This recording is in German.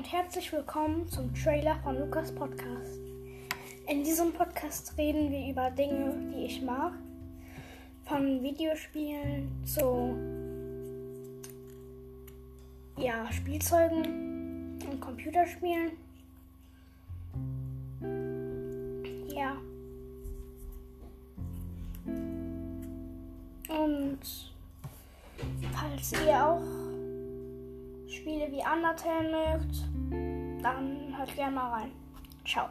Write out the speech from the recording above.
und herzlich willkommen zum Trailer von Lukas Podcast. In diesem Podcast reden wir über Dinge, die ich mag, von Videospielen zu ja, Spielzeugen und Computerspielen. Ja. Und falls ihr auch Spiele wie Undertale mögt, dann hört gerne mal rein. Ciao.